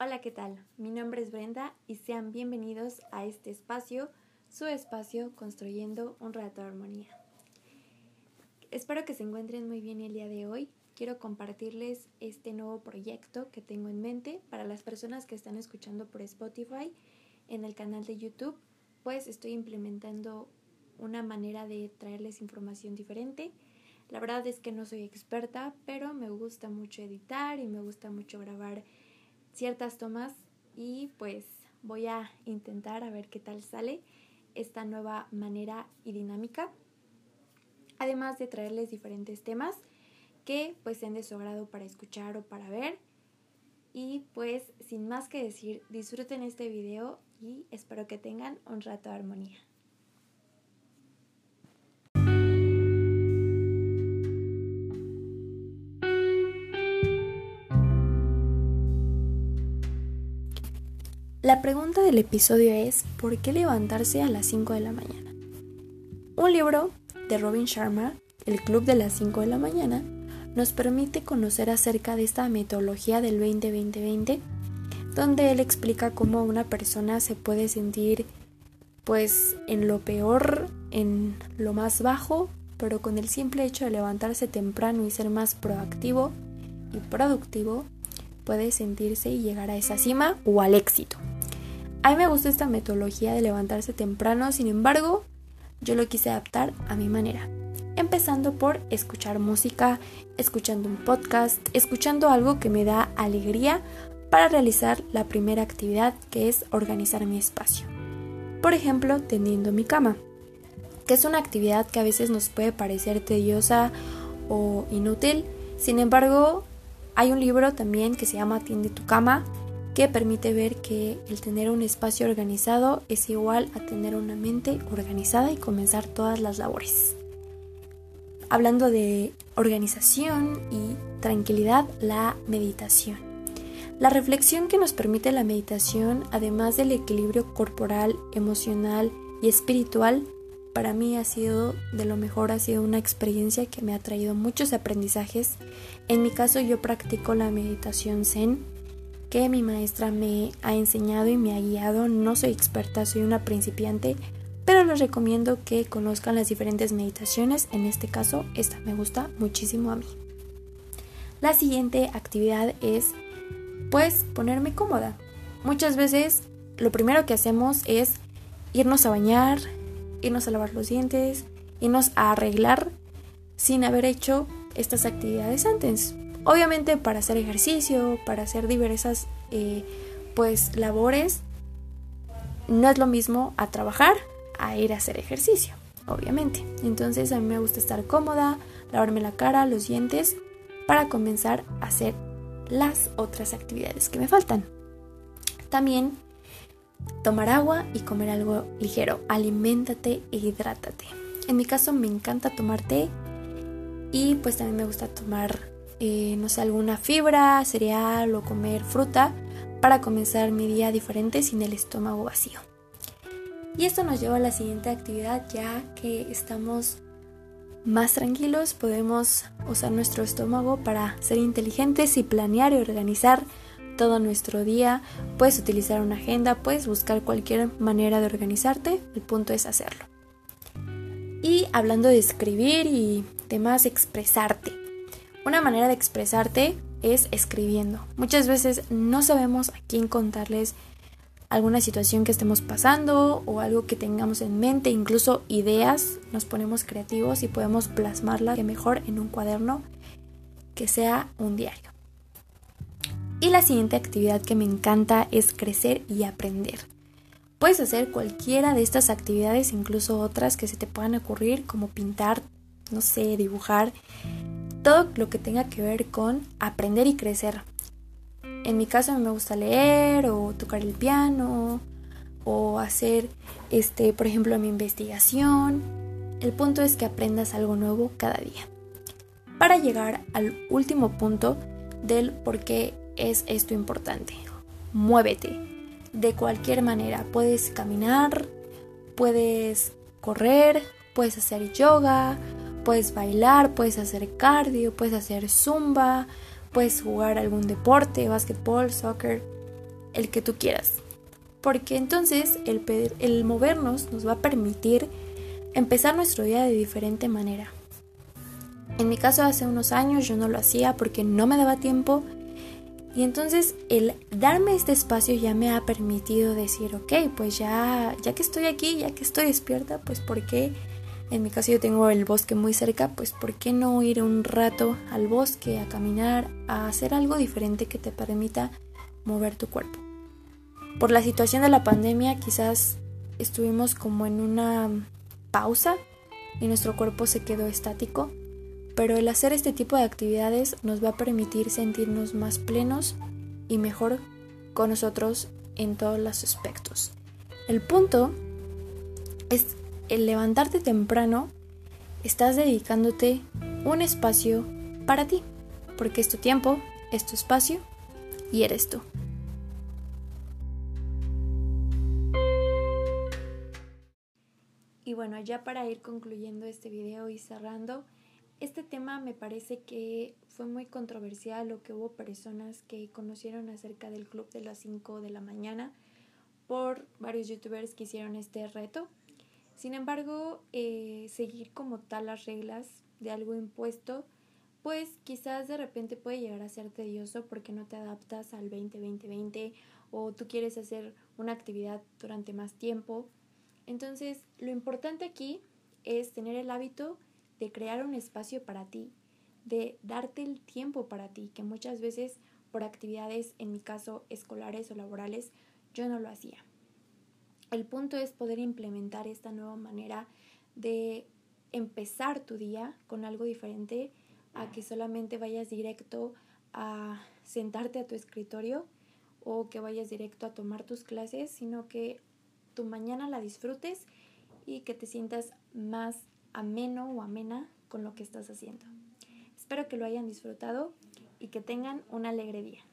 Hola, ¿qué tal? Mi nombre es Brenda y sean bienvenidos a este espacio, su espacio construyendo un rato de armonía. Espero que se encuentren muy bien el día de hoy. Quiero compartirles este nuevo proyecto que tengo en mente para las personas que están escuchando por Spotify en el canal de YouTube, pues estoy implementando una manera de traerles información diferente. La verdad es que no soy experta, pero me gusta mucho editar y me gusta mucho grabar ciertas tomas y pues voy a intentar a ver qué tal sale esta nueva manera y dinámica. Además de traerles diferentes temas que pues sean de su agrado para escuchar o para ver. Y pues sin más que decir, disfruten este video y espero que tengan un rato de armonía. La pregunta del episodio es ¿por qué levantarse a las 5 de la mañana? Un libro de Robin Sharma, El Club de las 5 de la mañana, nos permite conocer acerca de esta metodología del 20-20-20, donde él explica cómo una persona se puede sentir pues en lo peor, en lo más bajo, pero con el simple hecho de levantarse temprano y ser más proactivo y productivo, puede sentirse y llegar a esa cima o al éxito. A mí me gusta esta metodología de levantarse temprano, sin embargo, yo lo quise adaptar a mi manera. Empezando por escuchar música, escuchando un podcast, escuchando algo que me da alegría para realizar la primera actividad que es organizar mi espacio. Por ejemplo, tendiendo mi cama, que es una actividad que a veces nos puede parecer tediosa o inútil. Sin embargo, hay un libro también que se llama Tiende tu cama que permite ver que el tener un espacio organizado es igual a tener una mente organizada y comenzar todas las labores. Hablando de organización y tranquilidad, la meditación. La reflexión que nos permite la meditación, además del equilibrio corporal, emocional y espiritual, para mí ha sido de lo mejor, ha sido una experiencia que me ha traído muchos aprendizajes. En mi caso yo practico la meditación zen que mi maestra me ha enseñado y me ha guiado. No soy experta, soy una principiante, pero les recomiendo que conozcan las diferentes meditaciones. En este caso, esta me gusta muchísimo a mí. La siguiente actividad es pues ponerme cómoda. Muchas veces lo primero que hacemos es irnos a bañar, irnos a lavar los dientes, irnos a arreglar sin haber hecho estas actividades antes. Obviamente para hacer ejercicio, para hacer diversas eh, pues labores, no es lo mismo a trabajar a ir a hacer ejercicio, obviamente. Entonces a mí me gusta estar cómoda, lavarme la cara, los dientes, para comenzar a hacer las otras actividades que me faltan. También tomar agua y comer algo ligero. Aliméntate e hidrátate. En mi caso me encanta tomar té y pues también me gusta tomar eh, no sé, alguna fibra, cereal o comer fruta para comenzar mi día diferente sin el estómago vacío. Y esto nos lleva a la siguiente actividad ya que estamos más tranquilos, podemos usar nuestro estómago para ser inteligentes y planear y organizar todo nuestro día. Puedes utilizar una agenda, puedes buscar cualquier manera de organizarte, el punto es hacerlo. Y hablando de escribir y demás, expresarte. Una manera de expresarte es escribiendo. Muchas veces no sabemos a quién contarles alguna situación que estemos pasando o algo que tengamos en mente, incluso ideas, nos ponemos creativos y podemos plasmarla mejor en un cuaderno que sea un diario. Y la siguiente actividad que me encanta es crecer y aprender. Puedes hacer cualquiera de estas actividades, incluso otras que se te puedan ocurrir, como pintar, no sé, dibujar, todo lo que tenga que ver con aprender y crecer. En mi caso me gusta leer o tocar el piano o hacer este, por ejemplo, mi investigación. El punto es que aprendas algo nuevo cada día. Para llegar al último punto del por qué es esto importante. Muévete. De cualquier manera, puedes caminar, puedes correr, puedes hacer yoga, Puedes bailar, puedes hacer cardio, puedes hacer zumba, puedes jugar algún deporte, básquetbol, soccer. el que tú quieras. Porque entonces el, el movernos nos va a permitir empezar nuestro día de diferente manera. En mi caso hace unos años yo no lo hacía porque no me daba tiempo y entonces el darme este espacio ya me ha permitido decir, ok, pues ya, ya que estoy aquí, ya que estoy despierta, pues ¿por qué? En mi caso yo tengo el bosque muy cerca, pues ¿por qué no ir un rato al bosque a caminar, a hacer algo diferente que te permita mover tu cuerpo? Por la situación de la pandemia quizás estuvimos como en una pausa y nuestro cuerpo se quedó estático pero el hacer este tipo de actividades nos va a permitir sentirnos más plenos y mejor con nosotros en todos los aspectos. El punto es el levantarte temprano, estás dedicándote un espacio para ti, porque es tu tiempo, es tu espacio y eres tú. Y bueno, ya para ir concluyendo este video y cerrando, este tema me parece que fue muy controversial o que hubo personas que conocieron acerca del club de las 5 de la mañana por varios youtubers que hicieron este reto. Sin embargo, eh, seguir como tal las reglas de algo impuesto, pues quizás de repente puede llegar a ser tedioso porque no te adaptas al 20-20-20 o tú quieres hacer una actividad durante más tiempo. Entonces, lo importante aquí es tener el hábito de crear un espacio para ti, de darte el tiempo para ti, que muchas veces por actividades, en mi caso escolares o laborales, yo no lo hacía. El punto es poder implementar esta nueva manera de empezar tu día con algo diferente a que solamente vayas directo a sentarte a tu escritorio o que vayas directo a tomar tus clases, sino que tu mañana la disfrutes y que te sientas más ameno o amena con lo que estás haciendo. Espero que lo hayan disfrutado y que tengan un alegre día.